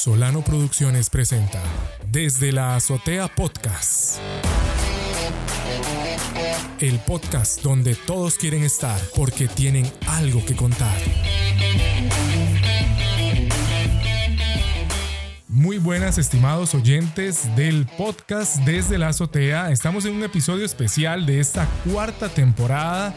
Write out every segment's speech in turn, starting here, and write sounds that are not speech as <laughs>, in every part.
Solano Producciones presenta Desde la Azotea Podcast. El podcast donde todos quieren estar porque tienen algo que contar. Muy buenas estimados oyentes del podcast Desde la Azotea. Estamos en un episodio especial de esta cuarta temporada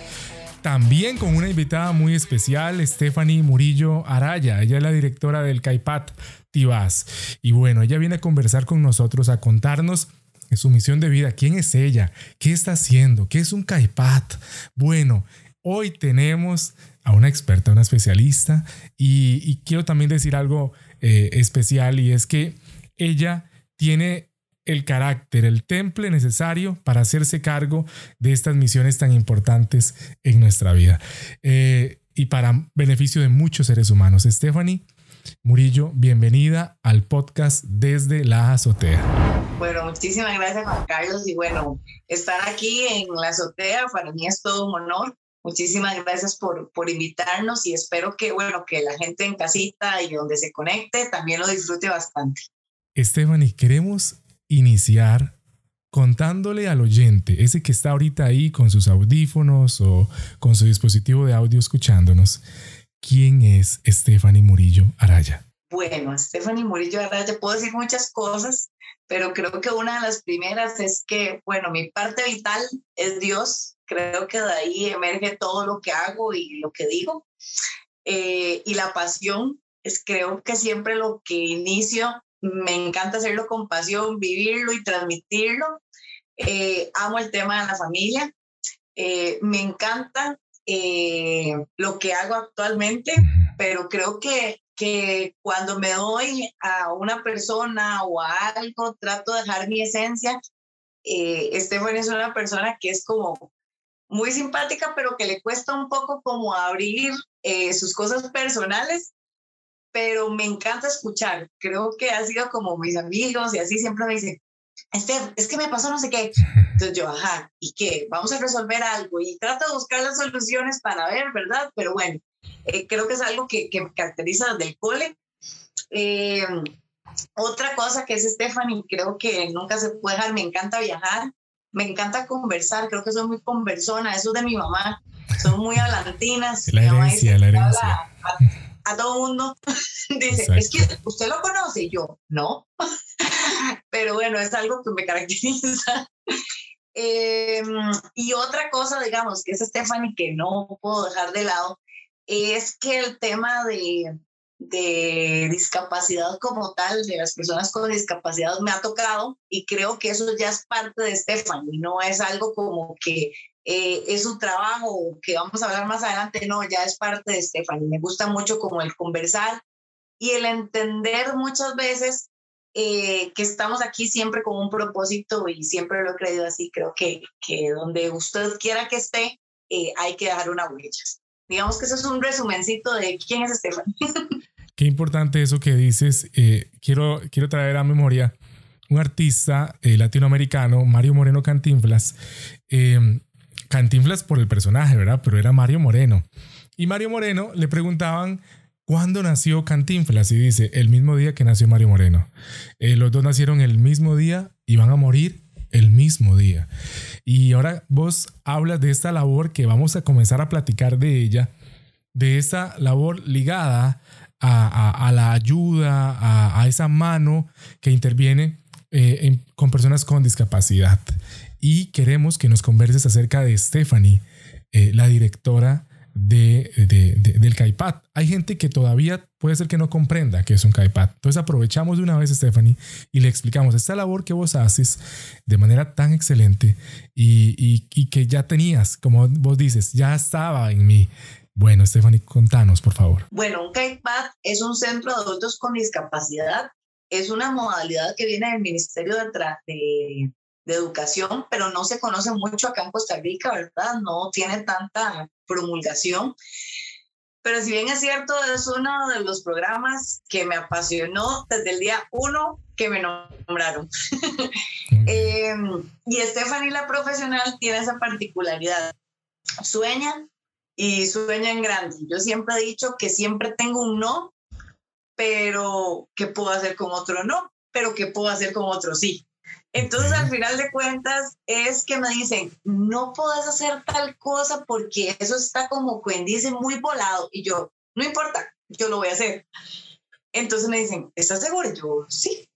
también con una invitada muy especial, Stephanie Murillo Araya. Ella es la directora del CAIPAT Y bueno, ella viene a conversar con nosotros, a contarnos su misión de vida, quién es ella, qué está haciendo, qué es un CAIPAT. Bueno, hoy tenemos a una experta, una especialista, y, quiero también decir algo eh, especial, y es que ella tiene el carácter, el temple necesario para hacerse cargo de estas misiones tan importantes en nuestra vida eh, y para beneficio de muchos seres humanos. Stephanie Murillo, bienvenida al podcast desde la azotea. Bueno, muchísimas gracias Juan Carlos y bueno, estar aquí en la azotea para mí es todo un honor. Muchísimas gracias por, por invitarnos y espero que, bueno, que la gente en casita y donde se conecte también lo disfrute bastante. Stephanie, queremos iniciar contándole al oyente, ese que está ahorita ahí con sus audífonos o con su dispositivo de audio escuchándonos, ¿quién es Stephanie Murillo Araya? Bueno, Stephanie Murillo Araya, puedo decir muchas cosas, pero creo que una de las primeras es que, bueno, mi parte vital es Dios. Creo que de ahí emerge todo lo que hago y lo que digo. Eh, y la pasión es creo que siempre lo que inicio me encanta hacerlo con pasión, vivirlo y transmitirlo. Eh, amo el tema de la familia. Eh, me encanta eh, lo que hago actualmente, pero creo que, que cuando me doy a una persona o a algo, trato de dejar mi esencia. Estefan es una persona que es como muy simpática, pero que le cuesta un poco como abrir sus cosas personales pero me encanta escuchar. Creo que ha sido como mis amigos y así siempre me dicen, este, es que me pasó no sé qué. Entonces yo, ajá, ¿y qué? Vamos a resolver algo y trato de buscar las soluciones para ver, ¿verdad? Pero bueno, eh, creo que es algo que, que me caracteriza desde el cole. Eh, otra cosa que es Stephanie, creo que nunca se puede dejar, me encanta viajar, me encanta conversar, creo que soy muy conversona, eso es de mi mamá, son muy hablantinas. La herencia, la herencia a todo mundo. <laughs> Dice, es que usted lo conoce y yo, no. <laughs> Pero bueno, es algo que me caracteriza. <laughs> Em, y otra cosa, digamos, que es Stephanie, que no puedo dejar de lado, es que el tema de, de discapacidad como tal, de las personas con discapacidad, me ha tocado y creo que eso ya es parte de Stephanie, no es algo como que eh, es un trabajo que vamos a hablar más adelante, no, ya es parte de Stephanie. Me gusta mucho como el conversar y el entender muchas veces eh, que estamos aquí siempre con un propósito y siempre lo he creído así. Creo que, que donde usted quiera que esté, eh, hay que dejar una huella. Digamos que eso es un resumencito de quién es Stephanie. <laughs> Qué importante eso que dices. quiero, quiero traer a memoria un artista latinoamericano, Mario Moreno Cantinflas, Cantinflas por el personaje, ¿verdad? Pero era Mario Moreno. Y Mario Moreno le preguntaban cuándo nació Cantinflas y dice, el mismo día que nació Mario Moreno. Eh, los dos nacieron el mismo día y van a morir el mismo día. Y ahora vos hablas de esta labor que vamos a comenzar a platicar de ella, de esa labor ligada a, la ayuda, a, esa mano que interviene eh, con personas con discapacidad y queremos que nos converses acerca de Stephanie, eh, la directora de, del CAIPAT. Hay gente que todavía puede ser que no comprenda que es un CAIPAT. Entonces aprovechamos de una vez, Stephanie, y le explicamos esta labor que vos haces de manera tan excelente y, y que ya tenías, como vos dices, ya estaba en mí. Bueno, Stephanie, contanos, por favor. Bueno, un CAIPAT es un centro de adultos con discapacidad. Es una modalidad que viene del Ministerio de, de de educación, pero no se conoce mucho acá en Costa Rica, ¿verdad? No tiene tanta promulgación. Pero si bien es cierto, es uno de los programas que me apasionó desde el día uno que me nombraron. Em, y Stephanie, la profesional, tiene esa particularidad. Sueña y sueña en grande. Yo siempre he dicho que siempre tengo un no pero ¿qué puedo hacer con otro no? Pero ¿qué puedo hacer con otro sí? Entonces, al final de cuentas, es que me dicen, no puedes hacer tal cosa porque eso está como quien dice muy volado. Y yo, no importa, yo lo voy a hacer. Entonces me dicen, ¿estás seguro? Yo, sí.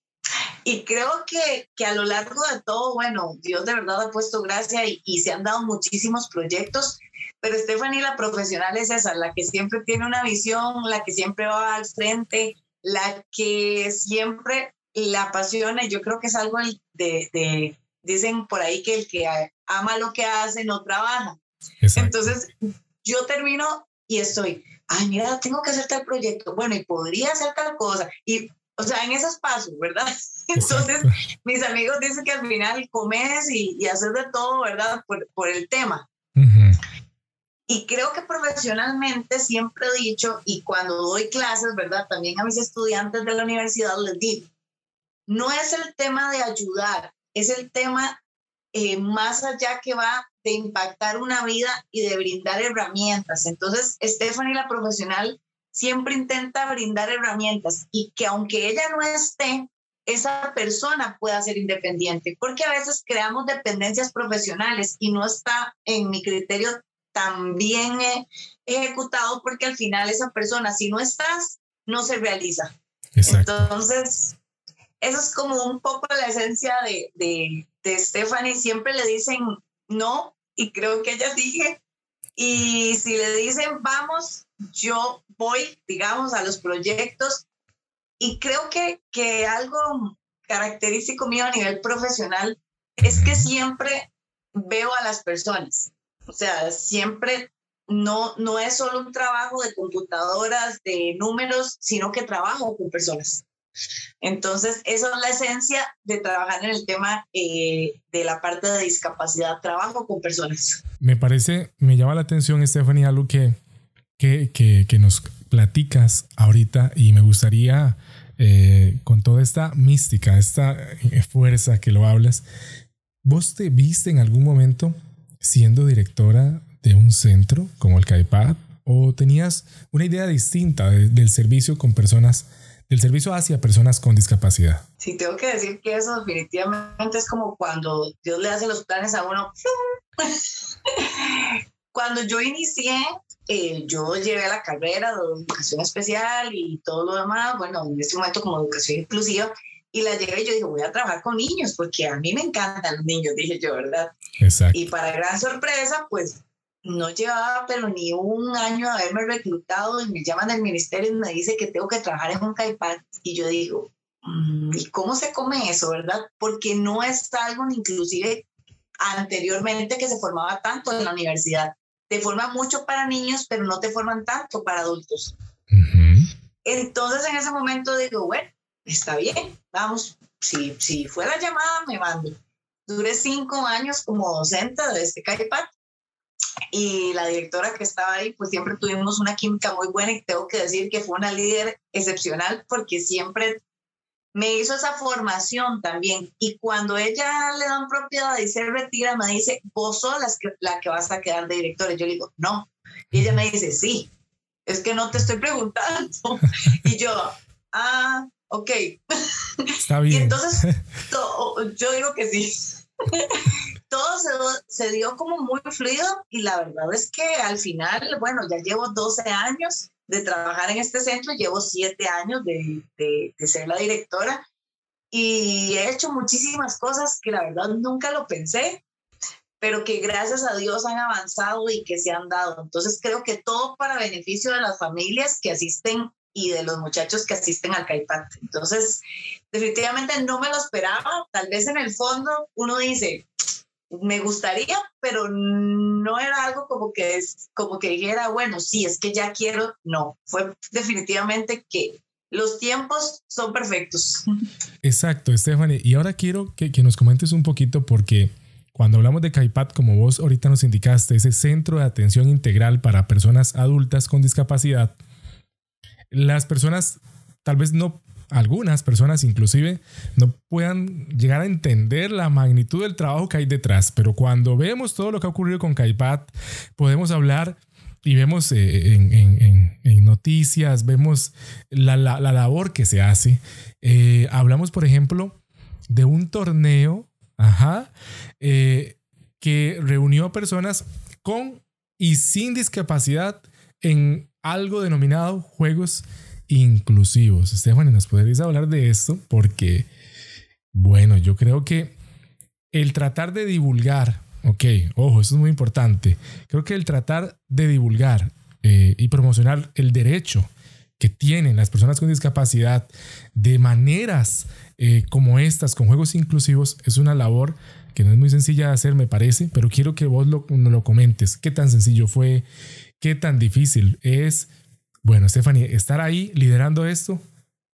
Y creo que, que a lo largo de todo, bueno, Dios de verdad ha puesto gracia y, y se han dado muchísimos proyectos, pero Stephanie, la profesional es esa, la que siempre tiene una visión, la que siempre va al frente, la que siempre la apasiona. Y yo creo que es algo de, de, dicen por ahí que el que ama lo que hace no trabaja. Entonces, yo termino y estoy, ay, mira, tengo que hacer tal proyecto, bueno, y podría hacer tal cosa, y, o sea, en esos pasos, ¿verdad? <laughs> Entonces, mis amigos dicen que al final comes y, y haces de todo, ¿verdad? Por, por el tema. Y creo que profesionalmente siempre he dicho, y cuando doy clases, ¿verdad? También a mis estudiantes de la universidad les digo, no es el tema de ayudar, es el tema eh, más allá que va de impactar una vida y de brindar herramientas. Entonces, Stephanie, la profesional, siempre intenta brindar herramientas y que aunque ella no esté, esa persona pueda ser independiente, porque a veces creamos dependencias profesionales y no está en mi criterio tan bien eh, ejecutado porque al final esa persona, si no estás, no se realiza. Entonces, eso es como un poco la esencia de, de, de Stephanie. Siempre le dicen no y creo que ella dije, y si le dicen vamos, yo voy, digamos, a los proyectos y creo que, que algo característico mío a nivel profesional es que siempre veo a las personas. O sea, siempre no, no es solo un trabajo de computadoras, de números, sino que trabajo con personas. Entonces, esa es la esencia de trabajar en el tema eh, de la parte de discapacidad, trabajo con personas. Me parece, me llama la atención, Stephanie, algo que, que, que, nos platicas ahorita y me gustaría, eh, con toda esta mística, esta fuerza que lo hablas, ¿vos te viste en algún momento siendo directora de un centro como el CAIPAD o tenías una idea distinta del servicio con personas del servicio hacia personas con discapacidad. Sí, tengo que decir que eso definitivamente es como cuando Dios le hace los planes a uno. <laughs> cuando yo inicié, eh, yo llevé la carrera de educación especial y todo lo demás, bueno, en este momento como educación inclusiva, y la llevé y yo dije, voy a trabajar con niños, porque a mí me encantan los niños, dije yo, ¿verdad? Exacto. Y para gran sorpresa, pues no llevaba pero ni un año de haberme reclutado y me llaman del ministerio y me dice que tengo que trabajar en un CAIPAD y yo digo, ¿y cómo se come eso, verdad? Porque no es algo inclusive anteriormente que se formaba tanto en la universidad. Te forman mucho para niños, pero no te forman tanto para adultos. Entonces en ese momento digo, bueno, está bien, vamos, si, si fue la llamada, me mando. Duré cinco años como docente de este CAIPAD y la directora que estaba ahí, pues siempre tuvimos una química muy buena y tengo que decir que fue una líder excepcional porque siempre me hizo esa formación también. Y cuando ella le dan propiedad y se retira, me dice, vos sos la que, la que vas a quedar de directora. Yo le digo, no. Y ella me dice, sí, es que no te estoy preguntando. y yo, ah, ok. Está bien. Y entonces, <laughs> yo digo que sí todo se, dio como muy fluido y la verdad es que al final, bueno, ya llevo 12 años de trabajar en este centro, llevo 7 años de, de, ser la directora y he hecho muchísimas cosas que la verdad nunca lo pensé, pero que gracias a Dios han avanzado y que se han dado. Entonces creo que todo para beneficio de las familias que asisten y de los muchachos que asisten al CAIPAT. Entonces, definitivamente no me lo esperaba. Tal vez en el fondo uno dice, me gustaría, pero no era algo como que es como que dijera, bueno, sí, es que ya quiero, no, fue definitivamente que los tiempos son perfectos. Exacto, Stephanie. Y ahora quiero que, que nos comentes un poquito porque cuando hablamos de CAIPAT, como vos ahorita nos indicaste, ese centro de atención integral para personas adultas con discapacidad, las personas tal vez no algunas personas inclusive no puedan llegar a entender la magnitud del trabajo que hay detrás, pero cuando vemos todo lo que ha ocurrido con CAIPAT, podemos hablar y vemos eh, en, noticias, vemos la, labor que se hace. Eh, hablamos, por ejemplo, de un torneo eh, que reunió a personas con y sin discapacidad en algo denominado juegos inclusivos. Stephanie, ¿nos podrías hablar de esto? Porque, bueno, yo creo que el tratar de divulgar, ok, ojo, eso es muy importante. Creo que el tratar de divulgar eh, y promocionar el derecho que tienen las personas con discapacidad de maneras eh, como estas, con juegos inclusivos, es una labor que no es muy sencilla de hacer, me parece, pero quiero que vos lo, lo comentes. ¿Qué tan sencillo fue? ¿Qué tan difícil es? Bueno, Stephanie, estar ahí liderando esto,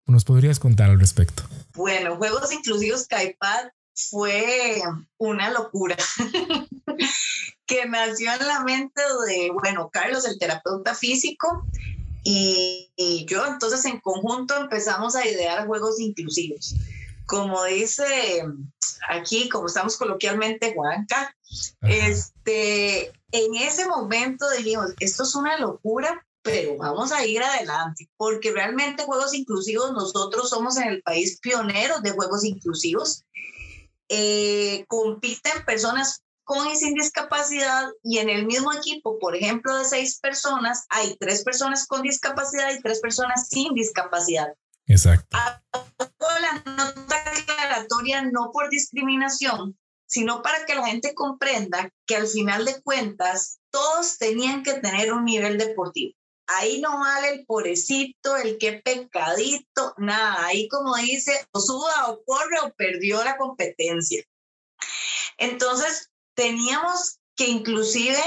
¿nos podrías contar al respecto? Bueno, Juegos Inclusivos CAIPAD fue una locura <laughs> que nació en la mente de, bueno, Carlos, el terapeuta físico, y, yo entonces en conjunto empezamos a idear juegos inclusivos. Como dice aquí, como estamos coloquialmente, Juanca, este, en ese momento dijimos, esto es una locura, pero vamos a ir adelante, porque realmente juegos inclusivos, nosotros somos en el país pioneros de juegos inclusivos. Eh, compiten personas con y sin discapacidad y en el mismo equipo, por ejemplo, de seis personas, hay tres personas con discapacidad y tres personas sin discapacidad. Exacto. La nota aclaratoria no por discriminación, sino para que la gente comprenda que al final de cuentas todos tenían que tener un nivel deportivo. Ahí no vale el pobrecito, el que pecadito, nada. Ahí como dice, o suba o corre o perdió la competencia. Entonces, teníamos que inclusive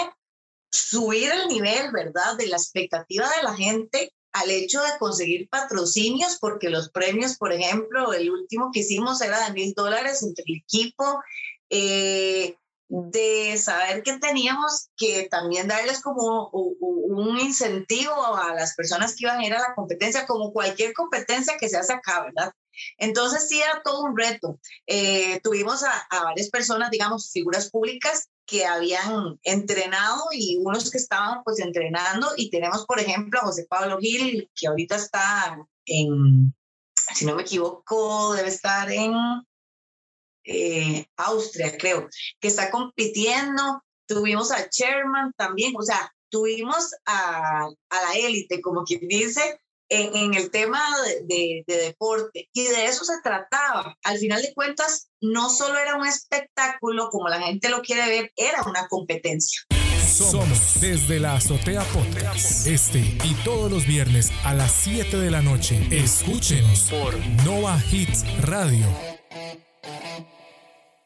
subir el nivel, ¿verdad?, de la expectativa de la gente al hecho de conseguir patrocinios, porque los premios, por ejemplo, el último que hicimos era de mil dólares entre el equipo. Eh, de saber que teníamos que también darles como un incentivo a las personas que iban a ir a la competencia, como cualquier competencia que se hace acá, ¿verdad? Entonces sí era todo un reto. Eh, tuvimos a, varias personas, digamos, figuras públicas que habían entrenado y unos que estaban pues entrenando y tenemos, por ejemplo, a José Pablo Gil, que ahorita está en, si no me equivoco, debe estar en eh, Austria, creo, que está compitiendo. Tuvimos a Sherman también, o sea, tuvimos a, a la élite, como quien dice, en, en el tema de, de, deporte. Y de eso se trataba. Al final de cuentas, no solo era un espectáculo como la gente lo quiere ver, era una competencia. Somos desde la Azotea Podcast. Este y todos los viernes a las 7 de la noche. Escúchenos por Nova Hits Radio.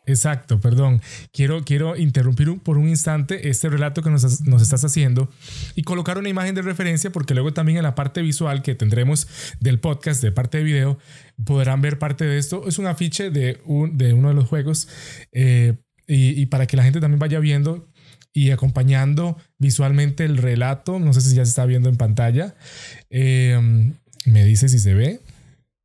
Exacto, perdón. Quiero, quiero interrumpir por un instante este relato que nos, nos, estás haciendo y colocar una imagen de referencia porque luego también en la parte visual que tendremos del podcast, de parte de video, podrán ver parte de esto. Es un afiche de, un, de uno de los juegos eh, y, para que la gente también vaya viendo y acompañando visualmente el relato. No sé si ya se está viendo en pantalla. Eh, me dice si se ve,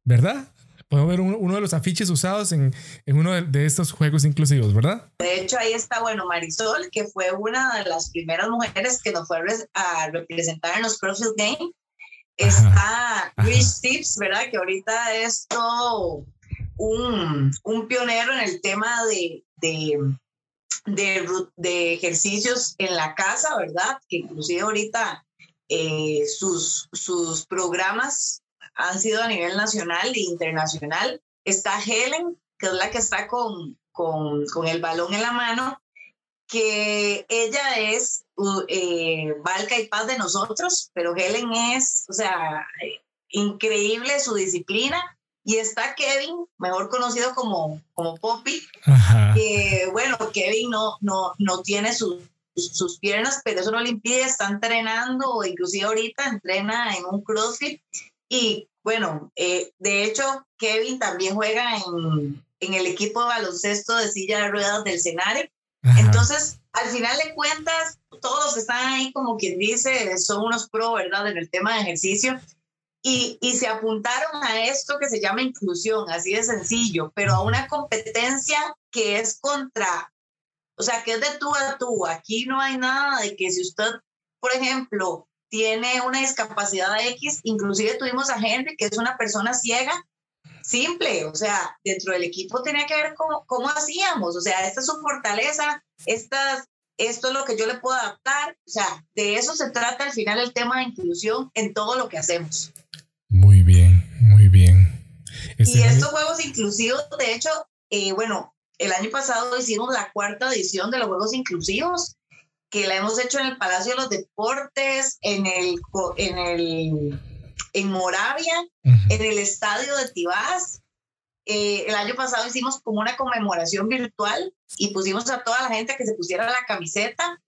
¿verdad? Podemos ver uno, de los afiches usados en, en uno de, estos juegos inclusivos, ¿verdad? De hecho, ahí está, bueno, Marisol, que fue una de las primeras mujeres que nos fue a representar en los CrossFit Games. Está Rich Tips, ¿verdad? Que ahorita es todo un, un pionero en el tema de, de, de, de, ejercicios en la casa, ¿verdad? Que inclusive ahorita eh, sus, sus programas han sido a nivel nacional e internacional. Está Helen, que es la que está con, con, con el balón en la mano, que ella es eh, Valca y Paz de nosotros, pero Helen es, o sea, increíble su disciplina. Y está Kevin, mejor conocido como, como Poppy, que bueno, Kevin no, no, no tiene sus, sus piernas, pero eso no le impide, está entrenando, inclusive ahorita entrena en un CrossFit y bueno, eh, de hecho, Kevin también juega en, en, el equipo de baloncesto de silla de ruedas del Senare. Entonces, al final de cuentas, todos están ahí, como quien dice, son unos pro, ¿verdad?, en el tema de ejercicio. Y, y, se apuntaron a esto que se llama inclusión, así de sencillo, pero a una competencia que es contra, o sea, que es de tú a tú. Aquí no hay nada de que si usted por ejemplo, tiene una discapacidad X, inclusive tuvimos a Henry, que es una persona ciega, simple, o sea, dentro del equipo tenía que ver cómo, cómo hacíamos, o sea, esta es su fortaleza, estas, esto es lo que yo le puedo adaptar, o sea, de eso se trata al final el tema de inclusión en todo lo que hacemos. Muy bien, muy bien. y estos juegos inclusivos, de hecho, eh, bueno, el año pasado hicimos la cuarta edición de los juegos inclusivos, que la hemos hecho en el Palacio de los Deportes, en el, en el, en Moravia, en el Estadio de Tibás. Eh, el año pasado hicimos como una conmemoración virtual y pusimos a toda la gente que se pusiera la camiseta.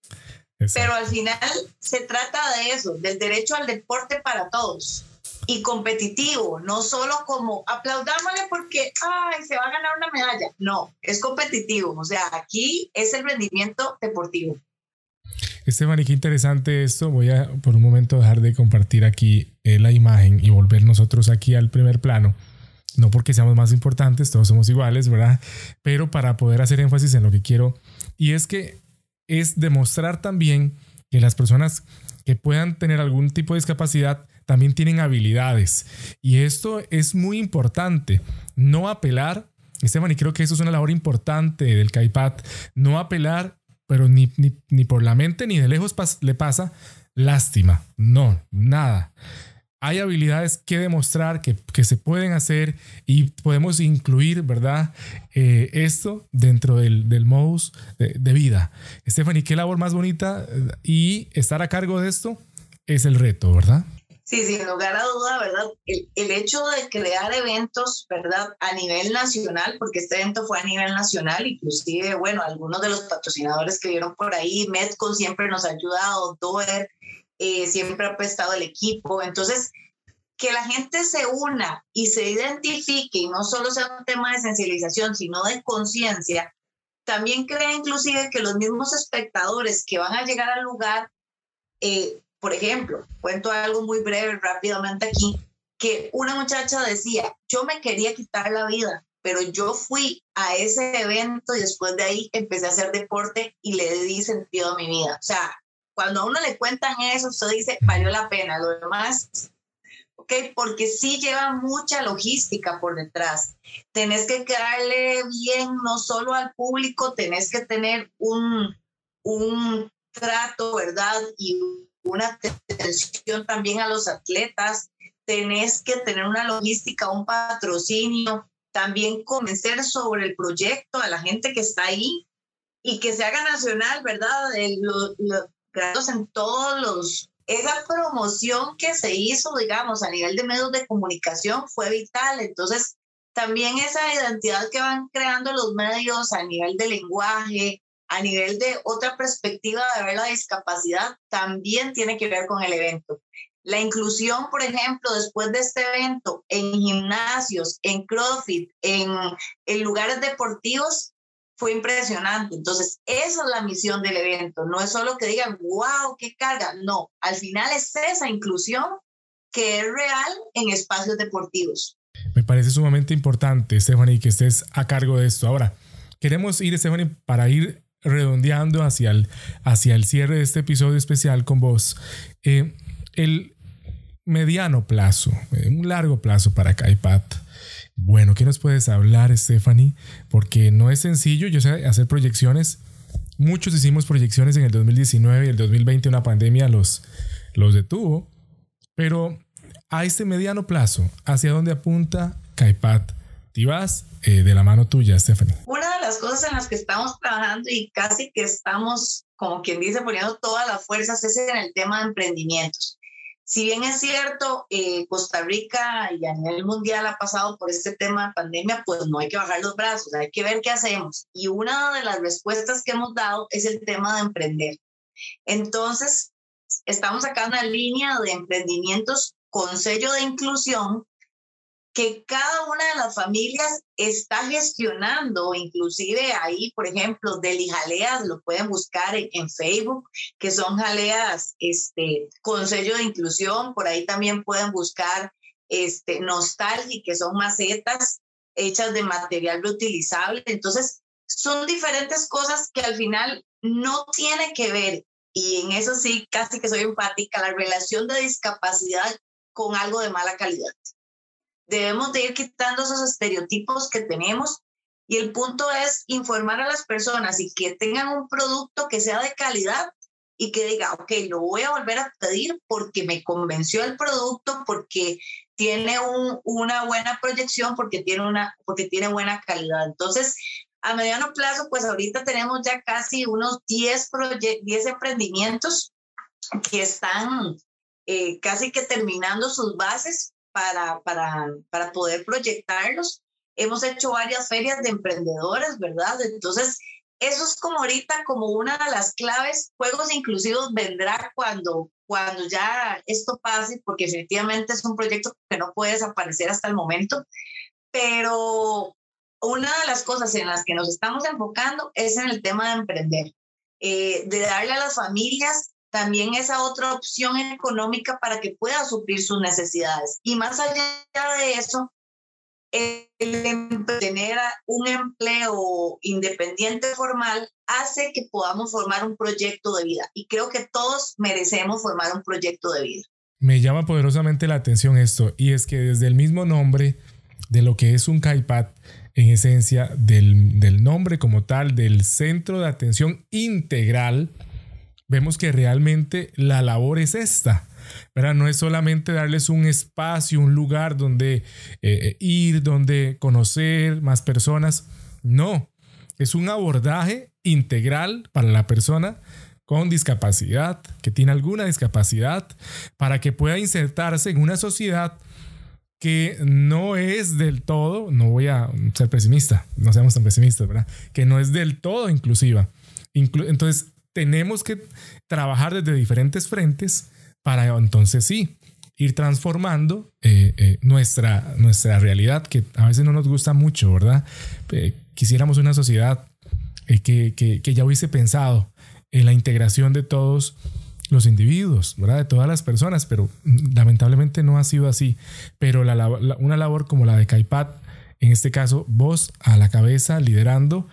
Pero al final se trata de eso, del derecho al deporte para todos y competitivo, no solo como aplaudámosle porque ay, se va a ganar una medalla. No, es competitivo. O sea, aquí es el rendimiento deportivo. Esteban, y qué interesante esto. Voy a por un momento dejar de compartir aquí eh, la imagen y volver nosotros aquí al primer plano. No porque seamos más importantes, todos somos iguales, ¿verdad? Pero para poder hacer énfasis en lo que quiero. Y es que es demostrar también que las personas que puedan tener algún tipo de discapacidad también tienen habilidades. Y esto es muy importante. No apelar, Esteban, y creo que eso es una labor importante del CAIPAT, no apelar, pero ni, ni, por la mente ni de lejos le pasa lástima. No, nada. Hay habilidades que demostrar que, que se pueden hacer y podemos incluir, ¿verdad? Eh, esto dentro del, del modus de, de vida. Stephanie, qué labor más bonita y estar a cargo de esto es el reto, ¿verdad? Sí, sin lugar a duda, ¿verdad? El, el, hecho de crear eventos, ¿verdad? A nivel nacional, porque este evento fue a nivel nacional, inclusive, bueno, algunos de los patrocinadores que vieron por ahí, Medco siempre nos ha ayudado, Doer eh, siempre ha prestado el equipo, entonces, que la gente se una y se identifique y no solo sea un tema de sensibilización, sino de conciencia, también crea inclusive que los mismos espectadores que van a llegar al lugar eh, por ejemplo, cuento algo muy breve rápidamente aquí, que una muchacha decía, yo me quería quitar la vida, pero yo fui a ese evento y después de ahí empecé a hacer deporte y le di sentido a mi vida. O sea, cuando a uno le cuentan eso, usted dice, valió la pena. Lo demás, ok, porque sí lleva mucha logística por detrás. Tenés que quedarle bien no solo al público, tenés que tener un, un trato, ¿verdad? Y una atención también a los atletas, tenés que tener una logística, un patrocinio, también convencer sobre el proyecto a la gente que está ahí y que se haga nacional, ¿verdad? Los, en todos los... Esa promoción que se hizo, digamos, a nivel de medios de comunicación fue vital. Entonces, también esa identidad que van creando los medios a nivel de lenguaje, a nivel de otra perspectiva de ver la discapacidad, también tiene que ver con el evento. La inclusión, por ejemplo, después de este evento, en gimnasios, en CrossFit, en, en lugares deportivos, fue impresionante. Entonces, esa es la misión del evento. No es solo que digan, wow, qué carga. No, al final es esa inclusión que es real en espacios deportivos. Me parece sumamente importante, Stephanie, que estés a cargo de esto. Ahora, queremos ir, Stephanie, para ir redondeando hacia el, hacia el cierre de este episodio especial con vos, eh, el mediano plazo, eh, un largo plazo para Kaipat. Bueno, ¿qué nos puedes hablar, Stephanie? Porque no es sencillo, yo sé, hacer proyecciones. Muchos hicimos proyecciones en el 2019 y el 2020 una pandemia los, los detuvo. Pero a este mediano plazo, ¿hacia dónde apunta Kaipat? Eh, de la mano tuya, Stephanie. Una de las cosas en las que estamos trabajando y casi que estamos, como quien dice, poniendo todas las fuerzas es en el tema de emprendimientos. Si bien es cierto, eh, Costa Rica y a nivel mundial ha pasado por este tema de pandemia, pues no hay que bajar los brazos, hay que ver qué hacemos. Y una de las respuestas que hemos dado es el tema de emprender. Entonces, estamos sacando una línea de emprendimientos con sello de inclusión que cada una de las familias está gestionando, inclusive ahí, por ejemplo, Deli Jaleas, lo pueden buscar en, Facebook, que son jaleas este, con sello de inclusión, por ahí también pueden buscar este, Nostalgia, que son macetas hechas de material reutilizable. Entonces, son diferentes cosas que al final no tiene que ver y en eso sí, casi que soy empática, la relación de discapacidad con algo de mala calidad. Debemos de ir quitando esos estereotipos que tenemos y el punto es informar a las personas y que tengan un producto que sea de calidad y que diga, ok, lo voy a volver a pedir porque me convenció el producto, porque tiene un, una buena proyección, porque tiene, una, porque tiene buena calidad. Entonces, a mediano plazo, pues ahorita tenemos ya casi unos 10, 10 emprendimientos que están eh, casi que terminando sus bases para, para, para poder proyectarlos. Hemos hecho varias ferias de emprendedores, ¿verdad? Entonces, eso es como ahorita como una de las claves. Juegos inclusivos vendrá cuando, cuando ya esto pase, porque efectivamente es un proyecto que no puede desaparecer hasta el momento. Pero una de las cosas en las que nos estamos enfocando es en el tema de emprender, eh, de darle a las familias también esa otra opción económica para que pueda suplir sus necesidades. Y más allá de eso, el tener un empleo independiente formal hace que podamos formar un proyecto de vida. Y creo que todos merecemos formar un proyecto de vida. Me llama poderosamente la atención esto, y es que desde el mismo nombre de lo que es un CAIPAD, en esencia del, del nombre como tal, del Centro de Atención Integral, vemos que realmente la labor es esta. ¿verdad? No es solamente darles un espacio, un lugar donde eh, ir, donde conocer más personas. No, es un abordaje integral para la persona con discapacidad, que tiene alguna discapacidad, para que pueda insertarse en una sociedad que no es del todo, no voy a ser pesimista, no seamos tan pesimistas, ¿verdad? Que no es del todo inclusiva. entonces, tenemos que trabajar desde diferentes frentes para entonces sí ir transformando eh, eh, nuestra, nuestra realidad, que a veces no nos gusta mucho, ¿verdad? Eh, quisiéramos una sociedad que, que, que ya hubiese pensado en la integración de todos los individuos, ¿verdad? De todas las personas, pero lamentablemente no ha sido así. Pero la, una labor como la de CAIPAD, en este caso, vos a la cabeza, liderando,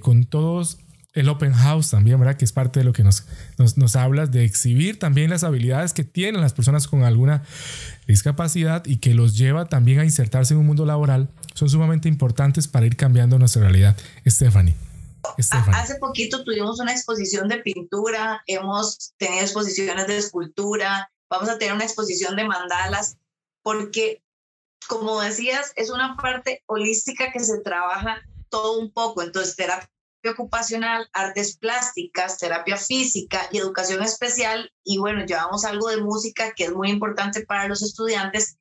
con todos el open house también, ¿verdad? Que es parte de lo que nos, nos, hablas, de exhibir también las habilidades que tienen las personas con alguna discapacidad y que los lleva también a insertarse en un mundo laboral, son sumamente importantes para ir cambiando nuestra realidad. Stephanie. Hace poquito tuvimos una exposición de pintura, hemos tenido exposiciones de escultura, vamos a tener una exposición de mandalas, porque, como decías, es una parte holística que se trabaja todo un poco. Entonces, terapia ocupacional, artes plásticas, terapia física y educación especial. Y bueno, llevamos algo de música que es muy importante para los estudiantes.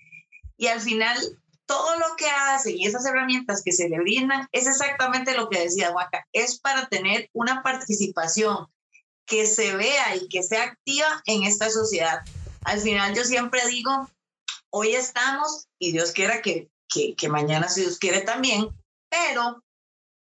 Y al final, todo lo que hacen y esas herramientas que se le brindan es exactamente lo que decía Huaca, es para tener una participación que se vea y que sea activa en esta sociedad. Al final yo siempre digo, hoy estamos y Dios quiera que, que, que mañana si Dios quiere también, pero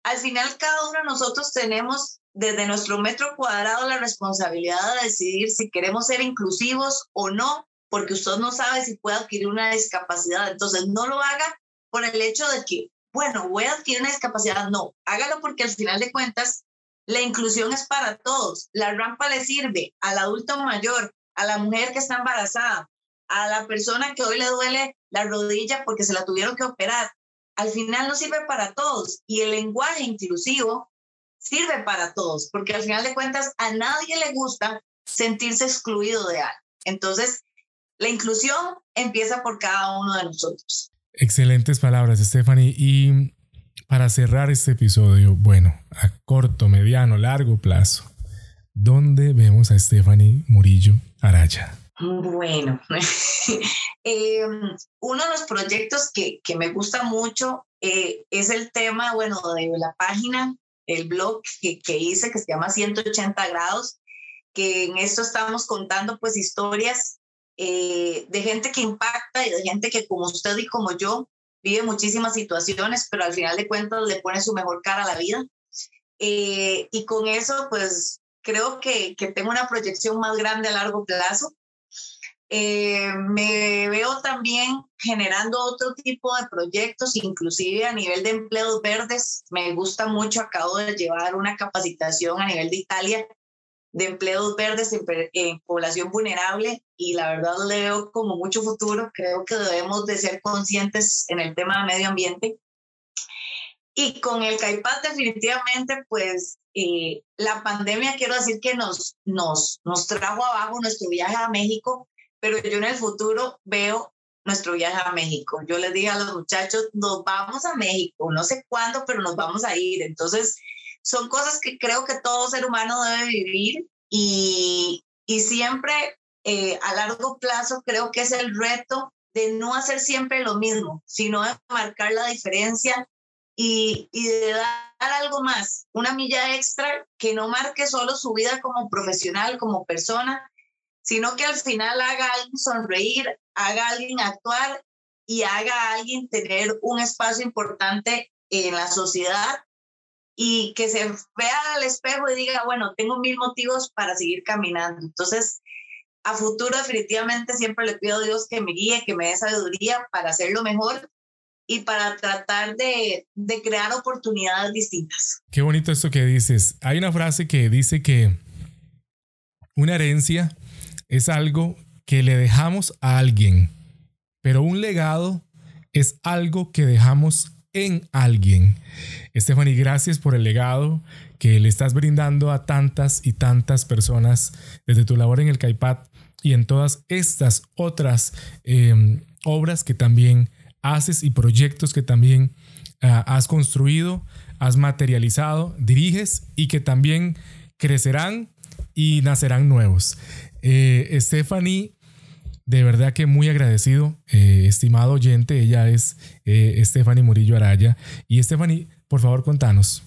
al final cada uno de nosotros tenemos desde nuestro metro cuadrado la responsabilidad de decidir si queremos ser inclusivos o no, porque usted no sabe si puede adquirir una discapacidad. Entonces, no lo haga por el hecho de que, bueno, voy a adquirir una discapacidad. No, hágalo porque al final de cuentas, la inclusión es para todos. La rampa le sirve al adulto mayor, a la mujer que está embarazada, a la persona que hoy le duele la rodilla porque se la tuvieron que operar, al final no sirve para todos y el lenguaje inclusivo sirve para todos, porque al final de cuentas a nadie le gusta sentirse excluido de algo. Entonces, la inclusión empieza por cada uno de nosotros. Excelentes palabras, Stephanie. Y para cerrar este episodio, bueno, a corto, mediano, largo plazo, ¿dónde vemos a Stephanie Murillo Araya? Bueno, <laughs> eh, uno de los proyectos que, que me gusta mucho eh, es el tema, bueno, de la página, el blog que, que, hice que se llama 180 grados, que en esto estamos contando pues historias eh, de gente que impacta y de gente que como usted y como yo vive muchísimas situaciones, pero al final de cuentas le pone su mejor cara a la vida. y con eso pues creo que, que tengo una proyección más grande a largo plazo eh, me veo también generando otro tipo de proyectos, inclusive a nivel de empleos verdes. Me gusta mucho, acabo de llevar una capacitación a nivel de Italia de empleos verdes en, población vulnerable y la verdad le veo como mucho futuro. Creo que debemos de ser conscientes en el tema de medio ambiente. Y con el CAIPAT definitivamente, pues eh, la pandemia quiero decir que nos, nos, nos trajo abajo nuestro viaje a México, pero yo en el futuro veo nuestro viaje a México. Yo les dije a los muchachos, nos vamos a México, no sé cuándo, pero nos vamos a ir. Entonces, son cosas que creo que todo ser humano debe vivir y, y siempre eh, a largo plazo creo que es el reto de no hacer siempre lo mismo, sino de marcar la diferencia y, y, de dar algo más, una milla extra que no marque solo su vida como profesional, como persona, sino que al final haga a alguien sonreír, haga a alguien actuar y haga a alguien tener un espacio importante en la sociedad y que se vea al espejo y diga, bueno, tengo mil motivos para seguir caminando. Entonces, a futuro definitivamente siempre le pido a Dios que me guíe, que me dé sabiduría para hacerlo mejor y para tratar de, de crear oportunidades distintas. Qué bonito esto que dices. Hay una frase que dice que una herencia es algo que le dejamos a alguien, pero un legado es algo que dejamos en alguien. Stephanie, gracias por el legado que le estás brindando a tantas y tantas personas desde tu labor en el CAIPAT y en todas estas otras em, obras que también haces y proyectos que también ah, has construido, has materializado, diriges y que también crecerán y nacerán nuevos. Eh, Stephanie, de verdad que muy agradecido, eh, estimado oyente. Ella es eh, Stephanie Murillo Araya. Y Stephanie, por favor, contanos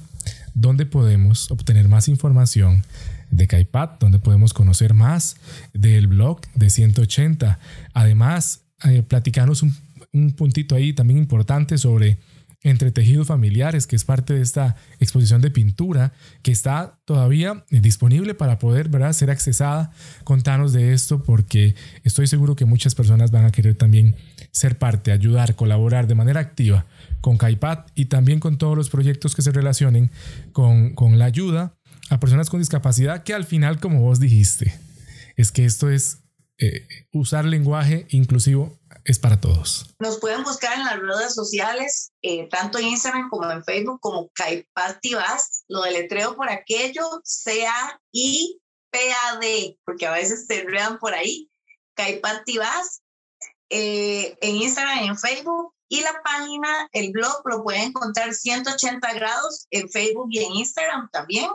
dónde podemos obtener más información de CAIPAT, dónde podemos conocer más del blog de 180. Además, eh, platicarnos un, un puntito ahí también importante sobre entre tejidos familiares, que es parte de esta exposición de pintura que está todavía disponible para poder ¿verdad? ser accesada. Contanos de esto porque estoy seguro que muchas personas van a querer también ser parte, ayudar, colaborar de manera activa con CAIPAT y también con todos los proyectos que se relacionen con, con la ayuda a personas con discapacidad, que al final, como vos dijiste, es que esto es eh, usar lenguaje inclusivo es para todos. Nos pueden buscar en las redes sociales, eh, tanto en Instagram como en Facebook, como Caipativas. Lo deletreo por aquello, C-A-I-P-A-D, porque a veces se enredan por ahí. Caipativas. Eh, en Instagram y en Facebook. Y la página, el blog, lo pueden encontrar 180 grados en Facebook y en Instagram también.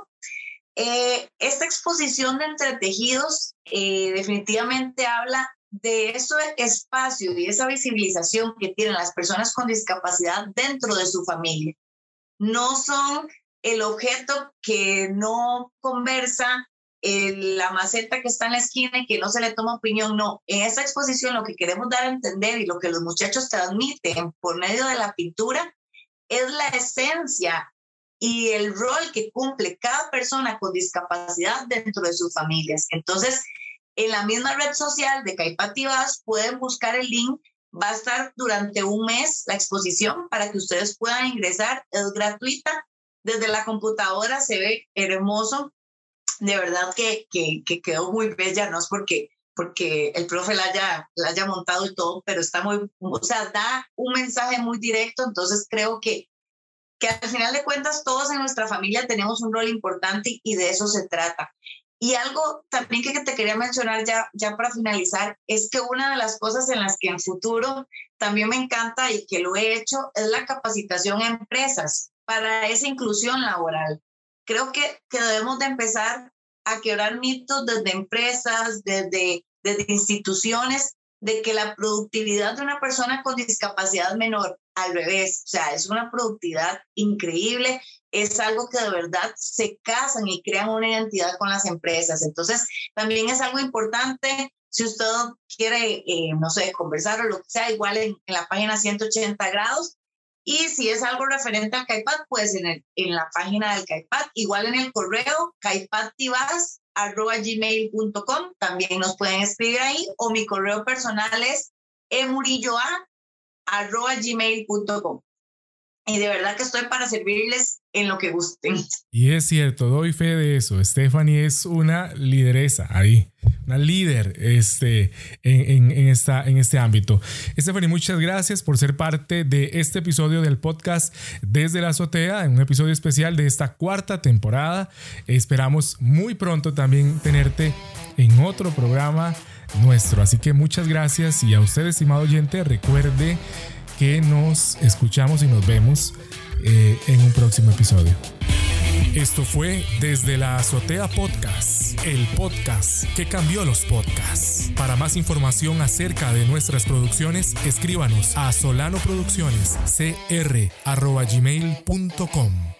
Eh, esta exposición de entretejidos eh, definitivamente habla de ese espacio y esa visibilización que tienen las personas con discapacidad dentro de su familia. No son el objeto que no conversa, la maceta que está en la esquina y que no se le toma opinión, no. En esta exposición lo que queremos dar a entender y lo que los muchachos transmiten por medio de la pintura es la esencia y el rol que cumple cada persona con discapacidad dentro de sus familias. Entonces, en la misma red social de Caipativas pueden buscar el link. Va a estar durante un mes la exposición para que ustedes puedan ingresar. Es gratuita. Desde la computadora se ve hermoso. De verdad que, que, que quedó muy bella, no es porque, porque el profe la haya, la haya montado y todo, pero está muy, o sea, da un mensaje muy directo. Entonces creo que que al final de cuentas todos en nuestra familia tenemos un rol importante y de eso se trata. Y algo también que te quería mencionar ya, ya para finalizar es que una de las cosas en las que en futuro también me encanta y que lo he hecho es la capacitación a empresas para esa inclusión laboral. Creo que, que debemos de empezar a quebrar mitos desde empresas, desde, desde instituciones, de que la productividad de una persona con discapacidad menor, al revés, o sea, es una productividad increíble, es algo que de verdad se casan y crean una identidad con las empresas. Entonces, también es algo importante. Si usted quiere, eh, no sé, conversar o lo que sea, igual en, la página 180 grados. Y si es algo referente al CAIPAD, pues en, el, en la página del CAIPAD, igual en el correo, caipadtivas arroba gmail.com, también nos pueden escribir ahí, o mi correo personal es emurilloa arroba gmail.com. y de verdad que estoy para servirles en lo que gusten. Y es cierto, doy fe de eso. Stephanie es una lideresa ahí, una líder este, en, en, esta, en este ámbito. Stephanie, muchas gracias por ser parte de este episodio del podcast Desde la Azotea, en un episodio especial de esta cuarta temporada. Esperamos muy pronto también tenerte en otro programa nuestro. Así que muchas gracias y a usted, estimado oyente, recuerde que nos escuchamos y nos vemos eh, en un próximo episodio. Esto fue Desde la Azotea Podcast, el podcast que cambió los podcasts. Para más información acerca de nuestras producciones, escríbanos a solanoproduccionescr.gmail.com.